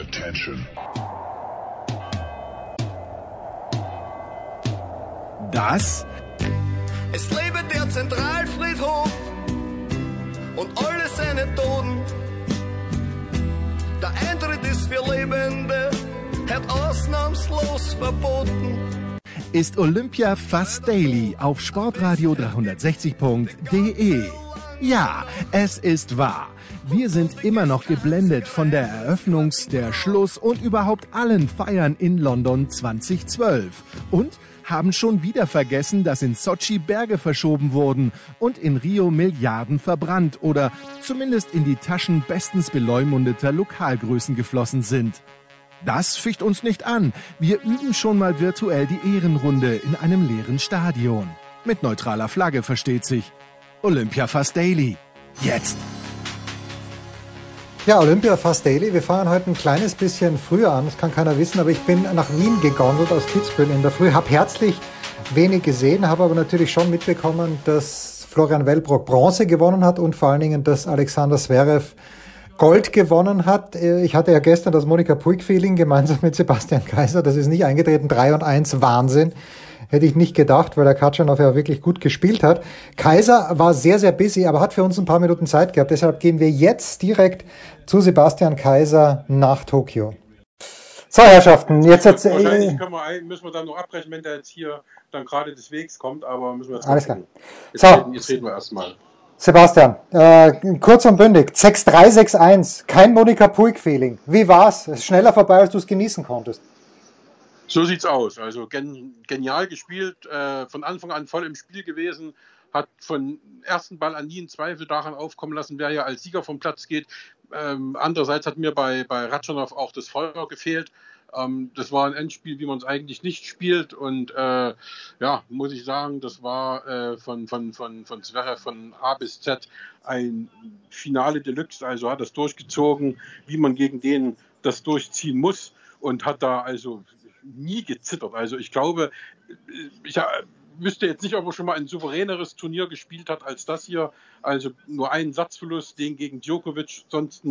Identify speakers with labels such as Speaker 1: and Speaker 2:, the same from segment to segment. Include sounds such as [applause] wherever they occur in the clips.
Speaker 1: Attention.
Speaker 2: Das
Speaker 3: Es lebe der Zentralfriedhof und alle seine Toten. Der Eintritt ist für Lebende, hat ausnahmslos verboten.
Speaker 2: ist Olympia Fast Daily auf sportradio 360.de. Ja, es ist wahr. Wir sind immer noch geblendet von der Eröffnungs-, der Schluss- und überhaupt allen Feiern in London 2012. Und haben schon wieder vergessen, dass in Sochi Berge verschoben wurden und in Rio Milliarden verbrannt oder zumindest in die Taschen bestens beleumundeter Lokalgrößen geflossen sind. Das ficht uns nicht an. Wir üben schon mal virtuell die Ehrenrunde in einem leeren Stadion. Mit neutraler Flagge versteht sich. Olympia Fast Daily. Jetzt.
Speaker 4: Ja, Olympia Fast Daily. Wir fahren heute ein kleines bisschen früher an. Das kann keiner wissen, aber ich bin nach Wien gegondelt aus Kitzbühel in der Früh. Hab herzlich wenig gesehen, habe aber natürlich schon mitbekommen, dass Florian Wellbrock Bronze gewonnen hat und vor allen Dingen, dass Alexander Zverev Gold gewonnen hat. Ich hatte ja gestern das Monika Puig-Feeling gemeinsam mit Sebastian Kaiser. Das ist nicht eingetreten. 3 und 1 Wahnsinn. Hätte ich nicht gedacht, weil der Katschanov ja wirklich gut gespielt hat. Kaiser war sehr, sehr busy, aber hat für uns ein paar Minuten Zeit gehabt. Deshalb gehen wir jetzt direkt zu Sebastian Kaiser nach Tokio. So, Herrschaften, jetzt hat
Speaker 5: Wahrscheinlich können wir, müssen wir dann noch abbrechen, wenn der jetzt hier dann gerade des Wegs kommt, aber müssen wir jetzt
Speaker 4: Alles klar.
Speaker 5: Jetzt,
Speaker 4: So.
Speaker 5: reden, jetzt reden wir erstmal.
Speaker 4: Sebastian, äh, kurz und bündig, 6-3-6-1, kein Monika Puig-Feeling. Wie war's? Es ist schneller vorbei, als du es genießen konntest.
Speaker 5: So sieht's aus. Also gen, genial gespielt, äh, von Anfang an voll im Spiel gewesen, hat von ersten Ball an nie einen Zweifel daran aufkommen lassen, wer ja als Sieger vom Platz geht. Ähm, andererseits hat mir bei, bei Ratschanow auch das Feuer gefehlt. Ähm, das war ein Endspiel, wie man es eigentlich nicht spielt. Und äh, ja, muss ich sagen, das war äh, von, von, von, von Zverev von A bis Z ein Finale Deluxe. Also hat das durchgezogen, wie man gegen den das durchziehen muss und hat da also nie gezittert. Also ich glaube, ich äh, wüsste jetzt nicht, ob er schon mal ein souveräneres Turnier gespielt hat als das hier. Also nur einen Satzverlust, den gegen Djokovic, sonst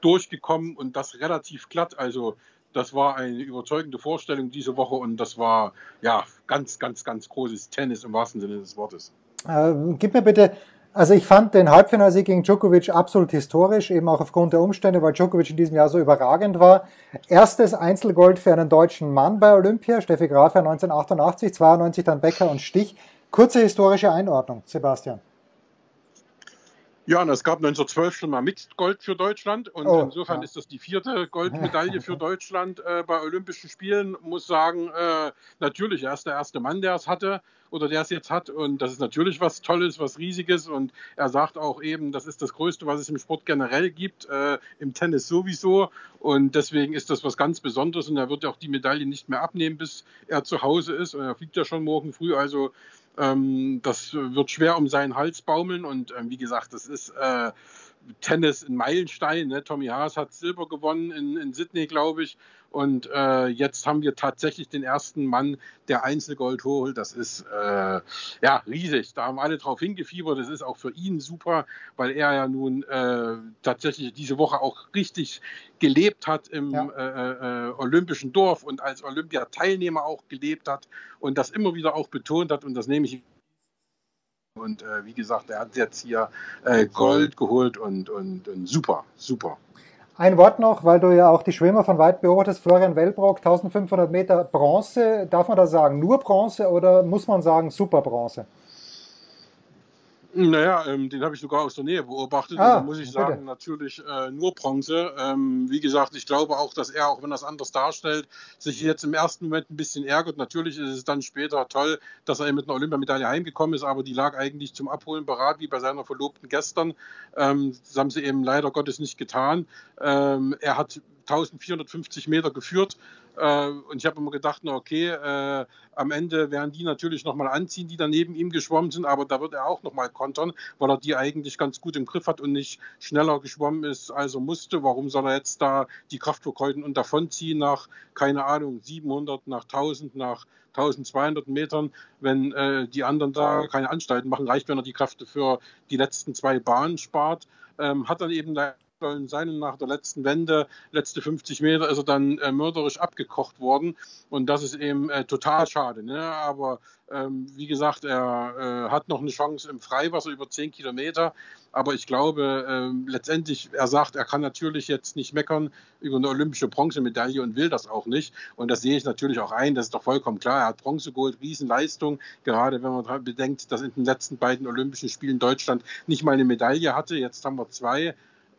Speaker 5: durchgekommen und das relativ glatt. Also das war eine überzeugende Vorstellung diese Woche und das war ja ganz, ganz, ganz großes Tennis im wahrsten Sinne des Wortes.
Speaker 4: Äh, gib mir bitte, also ich fand den Halbfinalsieg gegen Djokovic absolut historisch, eben auch aufgrund der Umstände, weil Djokovic in diesem Jahr so überragend war. Erstes Einzelgold für einen deutschen Mann bei Olympia, Steffi Graf 1988, 92 dann Becker und Stich. Kurze historische Einordnung, Sebastian.
Speaker 5: Ja, und es gab 1912 schon mal Mixed Gold für Deutschland. Und
Speaker 4: Oh,
Speaker 5: insofern
Speaker 4: ja.
Speaker 5: ist das die vierte Goldmedaille für [laughs] Deutschland äh, bei Olympischen Spielen. Muss sagen, äh, natürlich, er ist der erste Mann, der es hatte oder der es jetzt hat. Und das ist natürlich was Tolles, was Riesiges. Und er sagt auch eben, das ist das Größte, was es im Sport generell gibt, äh, im Tennis sowieso. Und deswegen ist das was ganz Besonderes. Und er wird auch die Medaille nicht mehr abnehmen, bis er zu Hause ist. Und er fliegt ja schon morgen früh, also ähm, das wird schwer um seinen Hals baumeln und ähm, wie gesagt, das ist äh, Tennis ein Meilenstein. Ne? Tommy Haas hat Silber gewonnen in, in Sydney, glaube ich. Und äh, jetzt haben wir tatsächlich den ersten Mann, der Einzelgold holt. Das ist äh, ja riesig. Da haben alle drauf hingefiebert. Das ist auch für ihn super, weil er ja nun äh, tatsächlich diese Woche auch richtig gelebt hat im
Speaker 4: Ja.
Speaker 5: äh, äh, olympischen Dorf und als Olympiateilnehmer auch gelebt hat und das immer wieder auch betont hat. Und das nehme ich und äh, wie gesagt, er hat jetzt hier äh, Gold geholt und, und, und super, super.
Speaker 4: Ein Wort noch, weil du ja auch die Schwimmer von weit beobachtest. Florian Wellbrock, 1500 Meter Bronze. Darf man da sagen, nur Bronze oder muss man sagen, super Bronze?
Speaker 5: Naja, ähm, den habe ich sogar aus der Nähe beobachtet.
Speaker 4: Ah,
Speaker 5: und da muss ich
Speaker 4: bitte.
Speaker 5: sagen, natürlich äh, nur Bronze. Ähm, wie gesagt, ich glaube auch, dass er, auch wenn er es anders darstellt, sich jetzt im ersten Moment ein bisschen ärgert. Natürlich ist es dann später toll, dass er mit einer Olympiamedaille heimgekommen ist, aber die lag eigentlich zum Abholen parat, wie bei seiner Verlobten gestern. Ähm, das haben sie eben leider Gottes nicht getan. Ähm, er hat 1450 Meter geführt. Äh, und ich habe immer gedacht, na okay, äh, am Ende werden die natürlich nochmal anziehen, die da neben ihm geschwommen sind, aber da wird er auch nochmal kontern, weil er die eigentlich ganz gut im Griff hat und nicht schneller geschwommen ist, als er musste. Warum soll er jetzt da die Kraft vergeuden und davonziehen nach, keine Ahnung, 700, nach 1000, nach 1200 Metern, wenn äh, die anderen da keine Anstalten machen, reicht, wenn er die Kräfte für die letzten zwei Bahnen spart. Ähm, hat dann eben leider sollen sein. Und nach der letzten Wende, letzte 50 Meter, ist er dann äh, mörderisch abgekocht worden. Und das ist eben äh, total schade. Ne? Aber ähm, wie gesagt, er äh, hat noch eine Chance im Freiwasser über 10 Kilometer. Aber ich glaube, äh, letztendlich, er sagt, er kann natürlich jetzt nicht meckern über eine olympische Bronzemedaille und will das auch nicht. Und das sehe ich natürlich auch ein. Das ist doch vollkommen klar. Er hat Bronze geholt, Riesenleistung. Gerade wenn man bedenkt, dass in den letzten beiden Olympischen Spielen Deutschland nicht mal eine Medaille hatte. Jetzt haben wir zwei.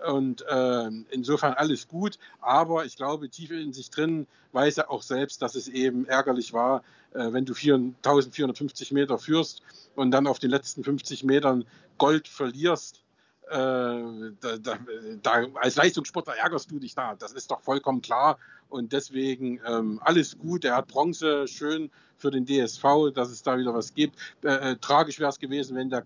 Speaker 5: Und äh, insofern alles gut. Aber ich glaube, tief in sich drin weiß er auch selbst, dass es eben ärgerlich war, äh, wenn du 1450 Meter führst und dann auf den letzten 50 Metern Gold verlierst. Äh, da, da, da, als Leistungssportler ärgerst du dich da. Das ist doch vollkommen klar. Und deswegen ähm, alles gut. Er hat Bronze, schön für den DSV, dass es da wieder was gibt. Äh, äh tragisch wäre es gewesen, wenn der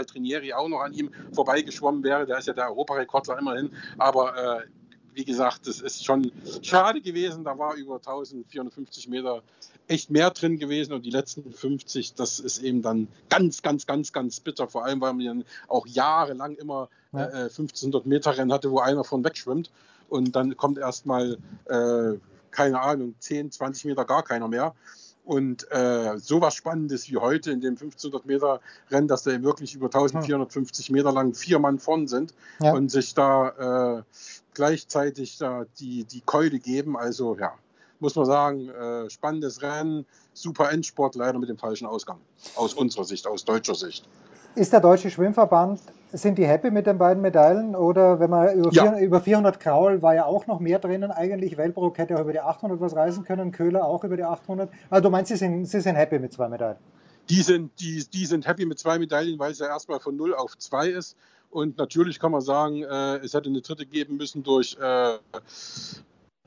Speaker 5: Altrinieri auch noch an ihm vorbeigeschwommen wäre. Der ist ja der Europarekordler immerhin. Aber äh, wie gesagt, das ist schon schade gewesen. Da war über 1450 Meter echt mehr drin gewesen und die letzten 50, das ist eben dann ganz, ganz, ganz, ganz bitter. Vor allem, weil man dann auch jahrelang immer ja. äh, 1500 Meter Rennen hatte, wo einer von wegschwimmt und dann kommt erstmal, äh, keine Ahnung, 10, 20 Meter gar keiner mehr. Und äh, sowas Spannendes wie heute in dem 1500 Meter Rennen, dass da wirklich über 1450 Meter lang vier Mann vorn sind ja. und sich da äh, gleichzeitig da die, die Keule geben. Also ja, muss man sagen, äh, spannendes Rennen, super Endsport, leider mit dem falschen Ausgang. Aus unserer Sicht, aus deutscher Sicht.
Speaker 4: Ist der Deutsche Schwimmverband, sind die happy mit den beiden Medaillen? Oder wenn man über, ja. 400, über 400 Kraul war ja auch noch mehr drinnen eigentlich. Welbrook hätte auch über die 800 was reisen können, Köhler auch über die 800. Also du meinst, sie sind, sie sind happy mit zwei Medaillen?
Speaker 5: Die sind, die, die sind happy mit zwei Medaillen, weil es ja erstmal von 0 auf 2 ist. Und natürlich kann man sagen, äh, es hätte eine dritte geben müssen durch äh,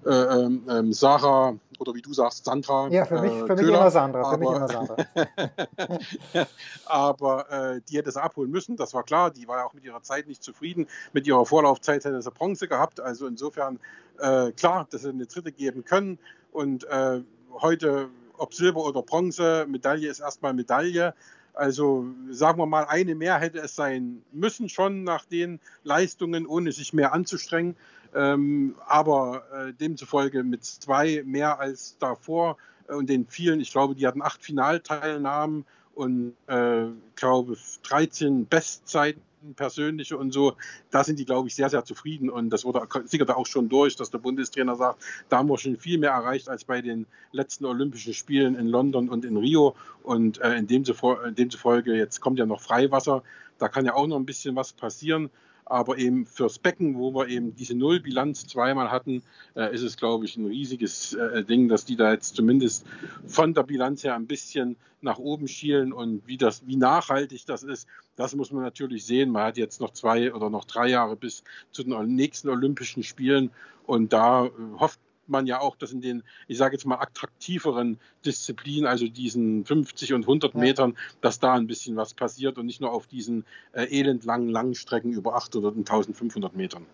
Speaker 5: ähm, ähm, Sarah oder wie du sagst, Sandra.
Speaker 4: Ja, für mich, äh, für mich immer Sandra. Für aber, mich immer Sandra. [laughs]
Speaker 5: aber äh, die hätte es abholen müssen, das war klar. Die war ja auch mit ihrer Zeit nicht zufrieden. Mit ihrer Vorlaufzeit hätte sie Bronze gehabt. Also insofern äh, klar, dass sie eine dritte geben können. Und äh, heute, ob Silber oder Bronze, Medaille ist erstmal Medaille. Also sagen wir mal, eine mehr hätte es sein müssen schon nach den Leistungen, ohne sich mehr anzustrengen. Ähm, aber äh, demzufolge mit zwei mehr als davor äh, und den vielen, ich glaube, die hatten acht Finalteilnahmen und äh, glaube 13 Bestzeiten persönliche und so, da sind die, glaube ich, sehr, sehr zufrieden. Und das wurde sickert auch schon durch, dass der Bundestrainer sagt, da haben wir schon viel mehr erreicht als bei den letzten Olympischen Spielen in London und in Rio. Und äh, in, dem demzufolge, jetzt kommt ja noch Freiwasser, da kann ja auch noch ein bisschen was passieren. Aber eben fürs Becken, wo wir eben diese Nullbilanz zweimal hatten, äh, ist es, glaube ich, ein riesiges äh, Ding, dass die da jetzt zumindest von der Bilanz her ein bisschen nach oben schielen und wie das, wie nachhaltig das ist, das muss man natürlich sehen. Man hat jetzt noch zwei oder noch drei Jahre bis zu den nächsten Olympischen Spielen und da äh, hofft man ja auch, dass in den, ich sage jetzt mal, attraktiveren Disziplinen, also diesen 50 und 100 Metern, dass da ein bisschen was passiert und nicht nur auf diesen äh, elendlangen Langstrecken über 800 und 1500 Metern.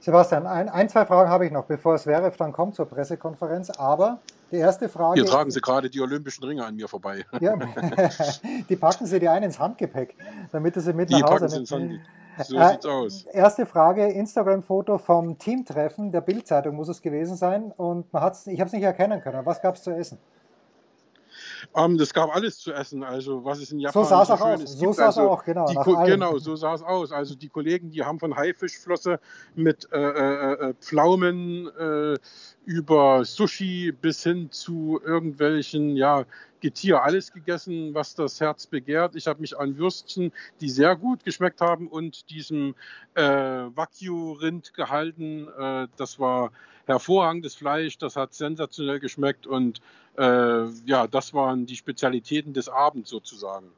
Speaker 4: Sebastian, ein, ein, zwei Fragen habe ich noch, bevor es wäre, dann kommt zur Pressekonferenz. Aber die erste Frage.
Speaker 5: Hier tragen Sie gerade die olympischen Ringe an mir vorbei.
Speaker 4: Ja, [laughs] [laughs] die packen Sie dir ein ins Handgepäck, damit Sie mit die nach Hause nehmen. [laughs] So äh, sieht's aus. Erste Frage: Instagram-Foto vom Teamtreffen der Bildzeitung muss es gewesen sein. Und man hat's, ich habe es nicht erkennen können. Was gab es zu essen?
Speaker 5: Ähm, das gab alles zu essen, also was es in Japan
Speaker 4: so sah es auch aus. So sah es also auch, genau.
Speaker 5: genau, so sah es aus. Also die Kollegen, die haben von Haifischflosse mit äh, äh, äh, Pflaumen äh, über Sushi bis hin zu irgendwelchen, ja, Getier alles gegessen, was das Herz begehrt. Ich habe mich an Würstchen, die sehr gut geschmeckt haben, und diesem äh, Wagyu-Rind gehalten. Äh, das war hervorragendes Fleisch, das hat sensationell geschmeckt und äh, ja, das waren die Spezialitäten des Abends sozusagen.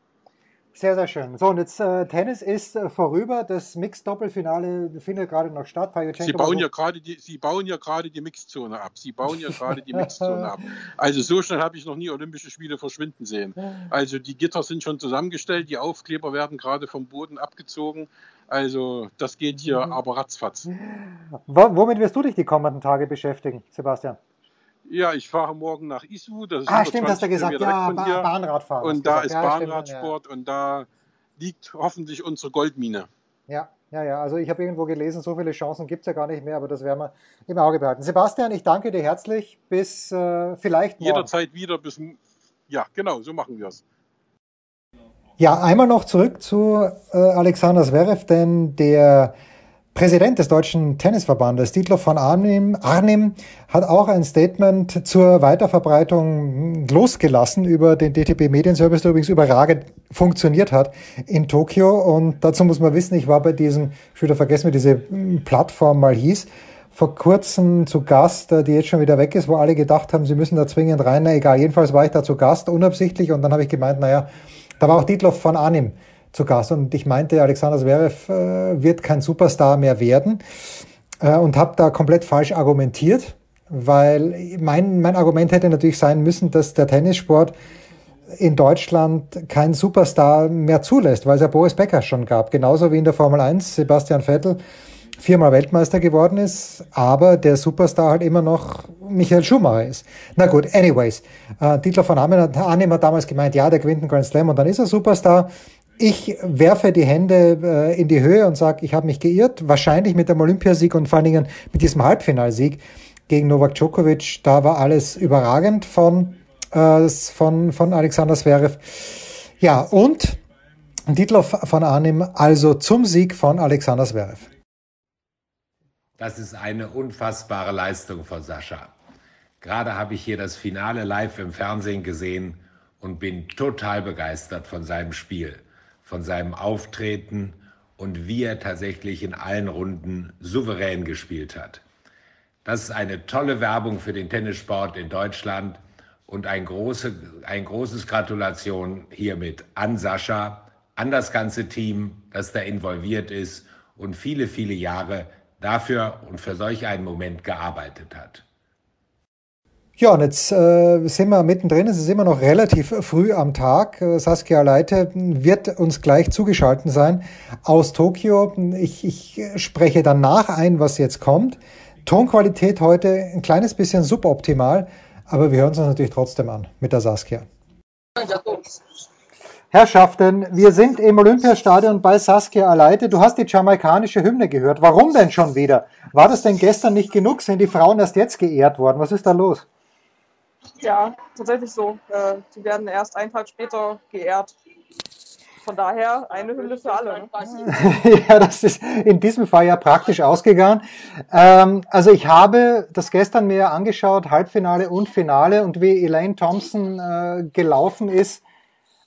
Speaker 4: Sehr, sehr schön. So, und jetzt äh, Tennis ist äh, vorüber. Das Mix-Doppelfinale findet gerade noch statt.
Speaker 5: Sie bauen, ja gerade die, Sie bauen ja gerade die Mixzone ab. Sie bauen ja gerade die [laughs] Mixzone ab. Also so schnell habe ich noch nie Olympische Spiele verschwinden sehen. Also die Gitter sind schon zusammengestellt, die Aufkleber werden gerade vom Boden abgezogen. Also das geht hier mhm. aber ratzfatz.
Speaker 4: Womit wirst du dich die kommenden Tage beschäftigen, Sebastian?
Speaker 5: Ja, ich fahre morgen nach Isu.
Speaker 4: Das ist ah, stimmt, hast du gesagt, ja, ba Bahnradfahren.
Speaker 5: Und da gesagt. ist ja, Bahnradsport ja, und da liegt hoffentlich unsere Goldmine.
Speaker 4: Ja, ja, ja. Also ich habe irgendwo gelesen, so viele Chancen gibt es ja gar nicht mehr, aber das werden wir im Auge behalten. Sebastian, ich danke dir herzlich. Bis äh, vielleicht
Speaker 5: morgen. Jederzeit wieder. Bis, ja, genau, so machen wir es.
Speaker 4: Ja, einmal noch zurück zu äh, Alexander Zverev, denn der Präsident des Deutschen Tennisverbandes, Dietlof von Arnim, Arnim, hat auch ein Statement zur Weiterverbreitung losgelassen über den DTB Medienservice, der übrigens überragend funktioniert hat in Tokio. Und dazu muss man wissen, ich war bei diesem, ich würde vergessen, wie diese Plattform mal hieß, vor kurzem zu Gast, die jetzt schon wieder weg ist, wo alle gedacht haben, sie müssen da zwingend rein. Na egal, jedenfalls war ich da zu Gast, unabsichtlich. Und dann habe ich gemeint, naja, da war auch Dietlof von Arnim zu Gast und ich meinte, Alexander Zverev äh, wird kein Superstar mehr werden äh, und habe da komplett falsch argumentiert, weil mein, mein Argument hätte natürlich sein müssen, dass der Tennissport in Deutschland keinen Superstar mehr zulässt, weil es ja Boris Becker schon gab, genauso wie in der Formel 1 Sebastian Vettel viermal Weltmeister geworden ist, aber der Superstar halt immer noch Michael Schumacher ist. Na gut, anyways. Äh, Dietler von Arnim hat damals gemeint, ja, der gewinnt einen Grand Slam und dann ist er Superstar. Ich werfe die Hände äh, in die Höhe und sage, ich habe mich geirrt. Wahrscheinlich mit dem Olympiasieg und vor allen Dingen mit diesem Halbfinalsieg gegen Novak Djokovic. Da war alles überragend von, äh, von, von Alexander Zverev. Ja, und Dietloff von Arnim also zum Sieg von Alexander Zverev.
Speaker 1: Das ist eine unfassbare Leistung von Sascha. Gerade habe ich hier das Finale live im Fernsehen gesehen und bin total begeistert von seinem Spiel von seinem Auftreten und wie er tatsächlich in allen Runden souverän gespielt hat. Das ist eine tolle Werbung für den Tennissport in Deutschland und ein, große, ein großes Gratulation hiermit an Sascha, an das ganze Team, das da involviert ist und viele, viele Jahre dafür und für solch einen Moment gearbeitet hat.
Speaker 4: Ja, und jetzt äh, sind wir mittendrin. Es ist immer noch relativ früh am Tag. Äh, Saskia Leite wird uns gleich zugeschaltet sein aus Tokio. Ich, ich spreche danach ein, was jetzt kommt. Tonqualität heute ein kleines bisschen suboptimal, aber wir hören uns natürlich trotzdem an mit der Saskia. Herrschaften, wir sind im Olympiastadion bei Saskia Aleite. Du hast die jamaikanische Hymne gehört. Warum denn schon wieder? War das denn gestern nicht genug? Sind die Frauen erst jetzt geehrt worden? Was ist da los?
Speaker 6: Ja, tatsächlich so. Äh, die werden erst einen Tag später geehrt. Von daher eine Hymne für alle. Ne? [laughs]
Speaker 4: ja, das ist in diesem Fall ja praktisch ausgegangen. Ähm, also ich habe das gestern mir angeschaut, Halbfinale und Finale und wie Elaine Thompson äh, gelaufen ist.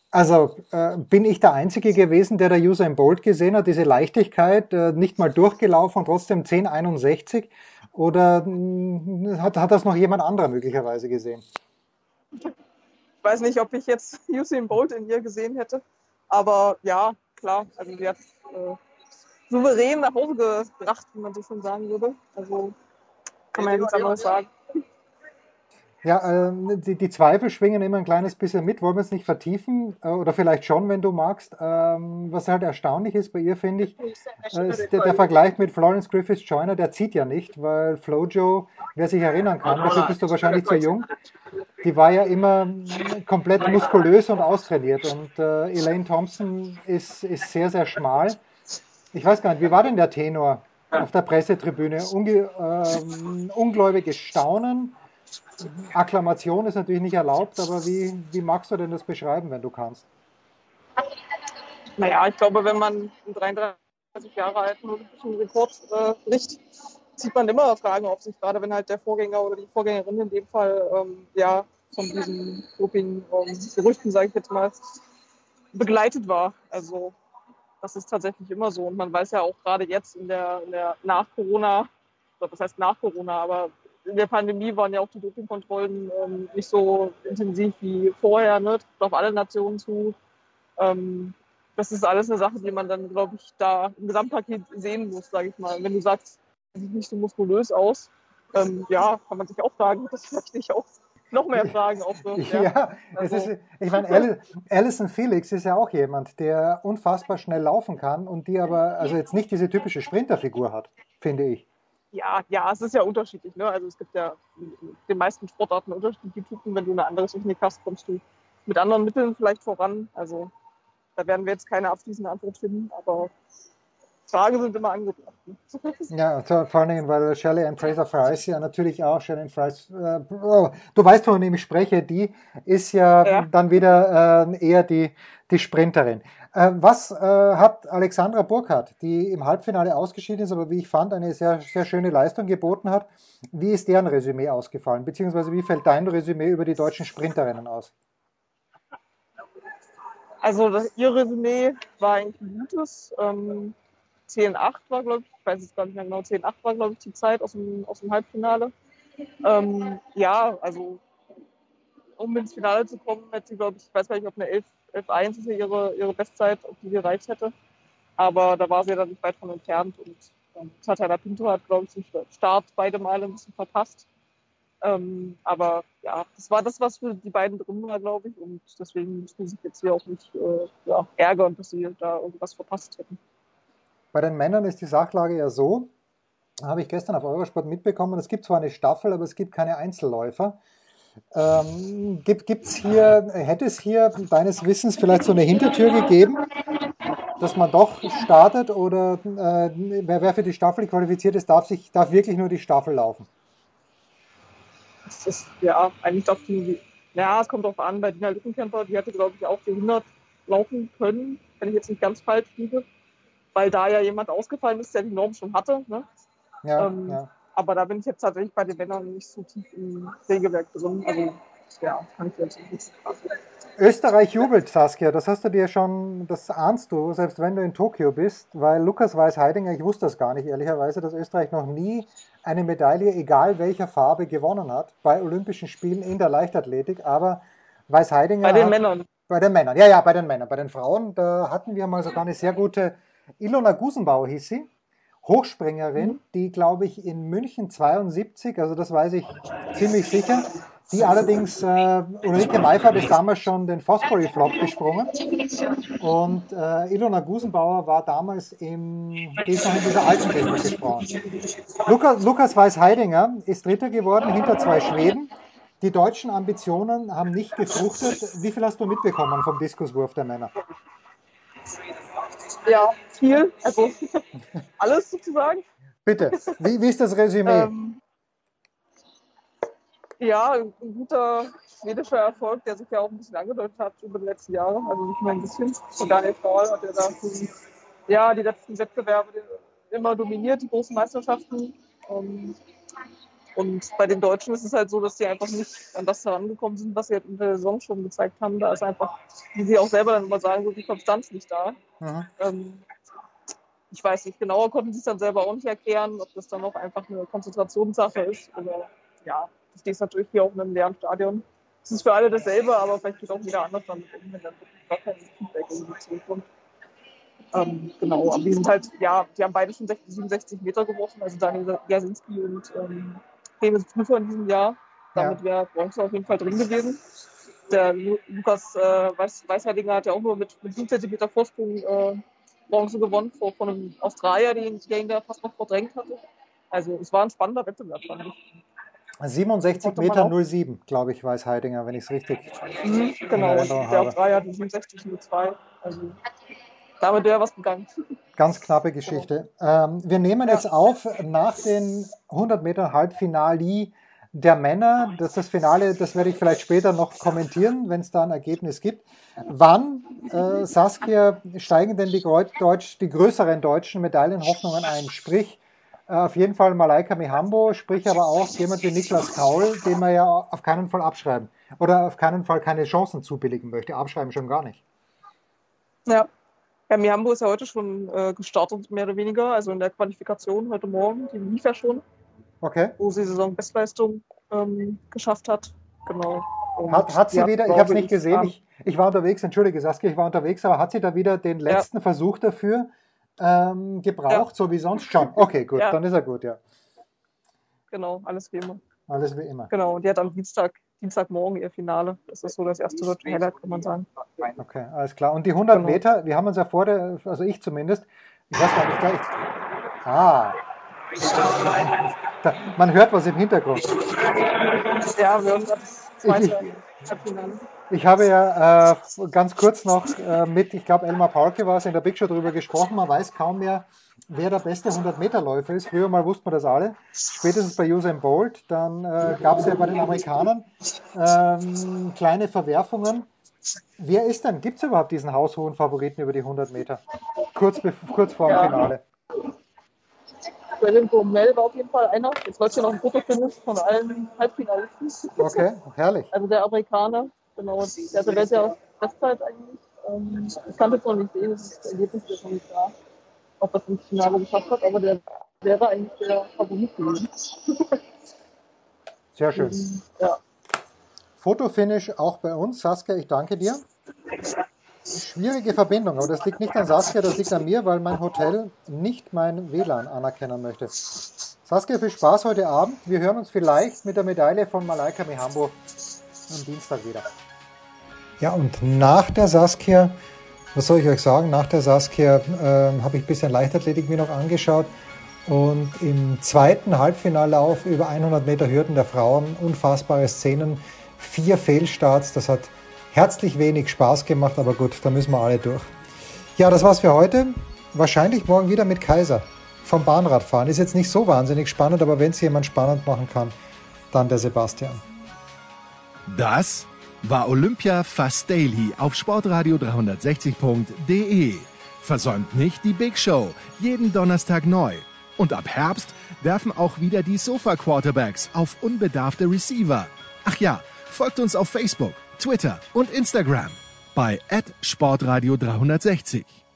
Speaker 4: Also äh, bin ich der Einzige gewesen, der der User im Bolt gesehen hat, diese Leichtigkeit, äh, nicht mal durchgelaufen und trotzdem 1061. Oder hm, hat, hat das noch jemand anderer möglicherweise gesehen?
Speaker 6: Ich weiß nicht, ob ich jetzt Usain Bolt in ihr gesehen hätte. Aber ja, klar, also sie hat äh, souverän nach Hause gebracht, wie man so schon sagen würde. Also kann man ja nichts anderes sagen.
Speaker 4: Ja, äh, die, die, Zweifel schwingen immer ein kleines bisschen mit. Wollen wir es nicht vertiefen? Äh, oder vielleicht schon, wenn du magst. Ähm, was halt erstaunlich ist bei ihr, finde ich, äh, ist der, der, Vergleich mit Florence Griffiths Joyner, der zieht ja nicht, weil Flojo, wer sich erinnern kann, dafür bist du wahrscheinlich zu jung, die war ja immer komplett muskulös und austrainiert. Und äh, Elaine Thompson ist, ist sehr, sehr schmal. Ich weiß gar nicht, wie war denn der Tenor auf der Pressetribüne? Unge, ähm, ungläubiges Staunen Akklamation ist natürlich nicht erlaubt, aber wie, wie magst du denn das beschreiben, wenn du kannst?
Speaker 6: Naja, ich glaube, wenn man einen 33 Jahre alten olympischen Rekord äh, bricht, zieht man immer Fragen auf sich, gerade wenn halt der Vorgänger oder die Vorgängerin in dem Fall ähm, ja von diesen Doping-Gerüchten, ähm, sage ich jetzt mal, begleitet war. Also das ist tatsächlich immer so. Und man weiß ja auch gerade jetzt in der, in der nach-Corona, das heißt nach Corona, aber in der Pandemie waren ja auch die Dopingkontrollen ähm, nicht so intensiv wie vorher, ne? Trifft auf alle Nationen zu. Ähm, das ist alles eine Sache, die man dann, glaube ich, da im Gesamtpaket sehen muss, sage ich mal. Wenn du sagst, sieht nicht so muskulös aus, ähm, ja, kann man sich auch fragen, das möchte ich auch noch mehr Fragen aufwirft. [laughs]
Speaker 4: Ja, ja also. es ist, ich meine, Alison Felix ist ja auch jemand, der unfassbar schnell laufen kann und die aber also jetzt nicht diese typische Sprinterfigur hat, finde ich
Speaker 6: ja, ja, es ist ja unterschiedlich. Ne? Also es gibt ja in den meisten Sportarten unterschiedliche Typen. Wenn du eine andere Technik hast, kommst du mit anderen Mitteln vielleicht voran. Also da werden wir jetzt keine abschließende Antwort finden, aber Fragen sind immer angebracht. Ne?
Speaker 4: Ja, vor allem, weil Shelley und Fraser Fries ja natürlich auch, Shelley Fries, äh, oh, du weißt, von wem ich spreche, die ist ja, ja. dann wieder äh, eher die, die Sprinterin. Äh, was äh, hat Alexandra Burkhardt, die im Halbfinale ausgeschieden ist, aber wie ich fand, eine sehr, sehr schöne Leistung geboten hat, wie ist deren Resümee ausgefallen? Beziehungsweise wie fällt dein Resümee über die deutschen Sprinterinnen aus?
Speaker 6: Also das, ihr Resümee war eigentlich ein gutes. Ähm, 10-8 war, glaube ich, ich weiß es gar nicht mehr genau, 10-8 war, glaube ich, die Zeit aus dem, aus dem Halbfinale. Ähm, ja, also um ins Finale zu kommen, hätte sie, glaube ich, ich weiß gar nicht, ob eine 11, 11-1 ist ja ihre, ihre Bestzeit, ob die gereicht hätte. Aber da war sie ja dann nicht weit von entfernt und ähm, Tatjana Pinto hat, glaube ich, den Start beide Male ein bisschen verpasst. Ähm, aber ja, das war das, was für die beiden drin war, glaube ich. Und deswegen müssen sie sich jetzt hier auch nicht äh, ja, ärgern, dass sie da irgendwas verpasst hätten.
Speaker 4: Bei den Männern ist die Sachlage ja so, habe ich gestern auf Eurosport mitbekommen, es gibt zwar eine Staffel, aber es gibt keine Einzelläufer. Ähm, gibt, gibt's hier, hätte es hier deines Wissens vielleicht so eine Hintertür gegeben, dass man doch startet oder äh, wer, wer für die Staffel qualifiziert ist, darf, sich, darf wirklich nur die Staffel laufen?
Speaker 6: Das ist, ja, eigentlich darf die, ja, es kommt darauf an, bei Dina Lückenkämper, die hätte, glaube ich, auch die 100 laufen können, wenn ich jetzt nicht ganz falsch liege, weil da ja jemand ausgefallen ist, der die Norm schon hatte. Ne? Ja, ähm, ja. Aber da bin ich jetzt tatsächlich bei den Männern nicht so tief im Regelwerk drin. Also, ja, kann ich jetzt nicht.
Speaker 4: Österreich jubelt, Saskia. Das hast du dir schon, das ahnst du, selbst wenn du in Tokio bist, weil Lukas Weiß-Heidinger, ich wusste das gar nicht, ehrlicherweise, dass Österreich noch nie eine Medaille, egal welcher Farbe, gewonnen hat bei Olympischen Spielen in der Leichtathletik. Aber Weiß-Heidinger.
Speaker 6: Bei den hat, Männern.
Speaker 4: Bei den Männern, ja, ja, bei den Männern. Bei den Frauen, da hatten wir mal sogar eine sehr gute Ilona Gusenbauer hieß sie. Hochspringerin, mhm. die glaube ich in München 72, also das weiß ich ziemlich sicher, die allerdings, äh, Ulrike Meifert ist damals schon den Fosbury Flop gesprungen und äh, Ilona Gusenbauer war damals im, die ist noch in dieser alten Technik gesprungen. Lukas, Lukas Weiß-Heidinger ist Dritter geworden hinter zwei Schweden. Die deutschen Ambitionen haben nicht gefruchtet. Wie viel hast du mitbekommen vom Diskuswurf der Männer?
Speaker 6: Ja, viel. Also [laughs] alles sozusagen.
Speaker 4: Bitte, wie, wie ist das Resümee? Ähm,
Speaker 6: ja, ein guter schwedischer Erfolg, der sich ja auch ein bisschen angedeutet hat über die letzten Jahre. Also nicht nur ein bisschen. Und Daniel Paul hat ja da ja, die letzten Wettbewerbe immer dominiert, die großen Meisterschaften. Ähm, und bei den Deutschen ist es halt so, dass sie einfach nicht an das herangekommen sind, was sie halt in der Saison schon gezeigt haben. Da ist einfach, wie sie auch selber dann immer sagen, so die Konstanz nicht da. Mhm. Ähm, ich weiß nicht, genauer konnten sie es dann selber auch nicht erklären, ob das dann auch einfach eine Konzentrationssache ist oder ja, du stehst natürlich hier auch in einem leeren Stadion. Es ist für alle dasselbe, aber vielleicht geht auch wieder anders damit um, wenn dann wirklich gar kein Feedback irgendwie zurückkommt. Ähm, genau, aber die sind halt, ja, die haben beide schon 60, 67 Meter geworfen, also Daniel Jasinski und ähm, Prüfer in diesem Jahr. Damit wäre Bronze auf jeden Fall drin gewesen. Der Lukas äh, Weiß, Weißheiliger hat ja auch nur mit, mit 7 cm Vorsprung äh, Bronze gewonnen vor, von einem Australier, den, der ihn da fast noch verdrängt hatte. Also es war ein spannender Wettbewerb, fand ich.
Speaker 4: 67 Meter 07, glaube ich, weiß Heidinger, wenn ich es richtig
Speaker 6: mhm, Genau, der Australier hat 67 02. Also damit wäre was gegangen. [laughs]
Speaker 4: Ganz knappe Geschichte. Ähm, wir nehmen ja. jetzt auf nach den 100 Meter Halbfinale der Männer. Das, das Finale, das werde ich vielleicht später noch kommentieren, wenn es da ein Ergebnis gibt. Wann, äh, Saskia, steigen denn die, Deutsch, die größeren deutschen Medaillenhoffnungen ein? Sprich, äh, auf jeden Fall Malaika Mihambo, sprich aber auch jemand wie Niklas Kaul, den man ja auf keinen Fall abschreiben oder auf keinen Fall keine Chancen zubilligen möchte. Abschreiben schon gar nicht.
Speaker 6: Ja, ja, Mihambo ist ja heute schon äh, gestartet, mehr oder weniger, also in der Qualifikation heute Morgen, die lief ja schon.
Speaker 4: Okay.
Speaker 6: Wo sie Saisonbestleistung ähm, geschafft hat. Genau.
Speaker 4: hat, hat sie wieder, ich habe es nicht gesehen, ich, ich war unterwegs, entschuldige Saskia, ich war unterwegs, aber hat sie da wieder den letzten ja. Versuch dafür ähm, gebraucht, ja. so wie sonst schon? Okay, gut, ja. dann ist er gut, ja.
Speaker 6: Genau, alles wie immer.
Speaker 4: Alles wie immer.
Speaker 6: Genau, und die hat am Dienstag Dienstagmorgen ihr Finale. Das ist so das erste deutsche Highlight, kann man sagen.
Speaker 4: Okay, alles klar. Und die 100 genau. Meter, wir haben uns ja vor der, also ich zumindest, ich weiß gar nicht, gleich. Ah. Da, man hört was im Hintergrund.
Speaker 6: Ja, wir hören das zweite Halbfinale.
Speaker 4: Ich habe ja äh, ganz kurz noch äh, mit, ich glaube, Elmar Paulke war es in der Big Show darüber gesprochen. Man weiß kaum mehr, wer der beste 100-Meter-Läufer ist. Früher mal wussten wir das alle. Spätestens bei Usain Bolt. Dann äh, gab es ja bei den Amerikanern ähm, kleine Verwerfungen. Wer ist denn? Gibt es überhaupt diesen haushohen Favoriten über die 100 Meter? Kurz, kurz vor dem ja. Finale.
Speaker 6: Berlin Mel war auf jeden Fall einer. Jetzt läuft ja noch ein Fotofinish von allen Halbfinalisten.
Speaker 4: Okay, herrlich.
Speaker 6: Also der Amerikaner, genau. Der hatte welche Bestzeit eigentlich. Ähm, ich kann das noch nicht sehen, das Ergebnis ist noch nicht da, ob er es ins Finale geschafft hat, aber der wäre eigentlich der Favorit gewesen. [laughs]
Speaker 4: Sehr schön. Ja. Fotofinish auch bei uns. Saskia, ich danke dir. Schwierige Verbindung, aber das liegt nicht an Saskia, das liegt an mir, weil mein Hotel nicht mein WLAN anerkennen möchte. Saskia, viel Spaß heute Abend. Wir hören uns vielleicht mit der Medaille von Malaika Mihambo am Dienstag wieder. Ja, und nach der Saskia, was soll ich euch sagen, nach der Saskia äh, habe ich ein bisschen Leichtathletik mir noch angeschaut und im zweiten Halbfinallauf über 100 Meter Hürden der Frauen unfassbare Szenen, vier Fehlstarts, das hat herzlich wenig Spaß gemacht, aber gut, da müssen wir alle durch. Ja, das war's für heute. Wahrscheinlich morgen wieder mit Kaiser vom Bahnradfahren. Ist jetzt nicht so wahnsinnig spannend, aber wenn es jemand spannend machen kann, dann der Sebastian.
Speaker 2: Das war Olympia Fast Daily auf sportradio 360.de. Versäumt nicht die Big Show, jeden Donnerstag neu. Und ab Herbst werfen auch wieder die Sofa Quarterbacks auf unbedarfte Receiver. Ach ja, folgt uns auf Facebook Twitter und Instagram bei @sportradio360.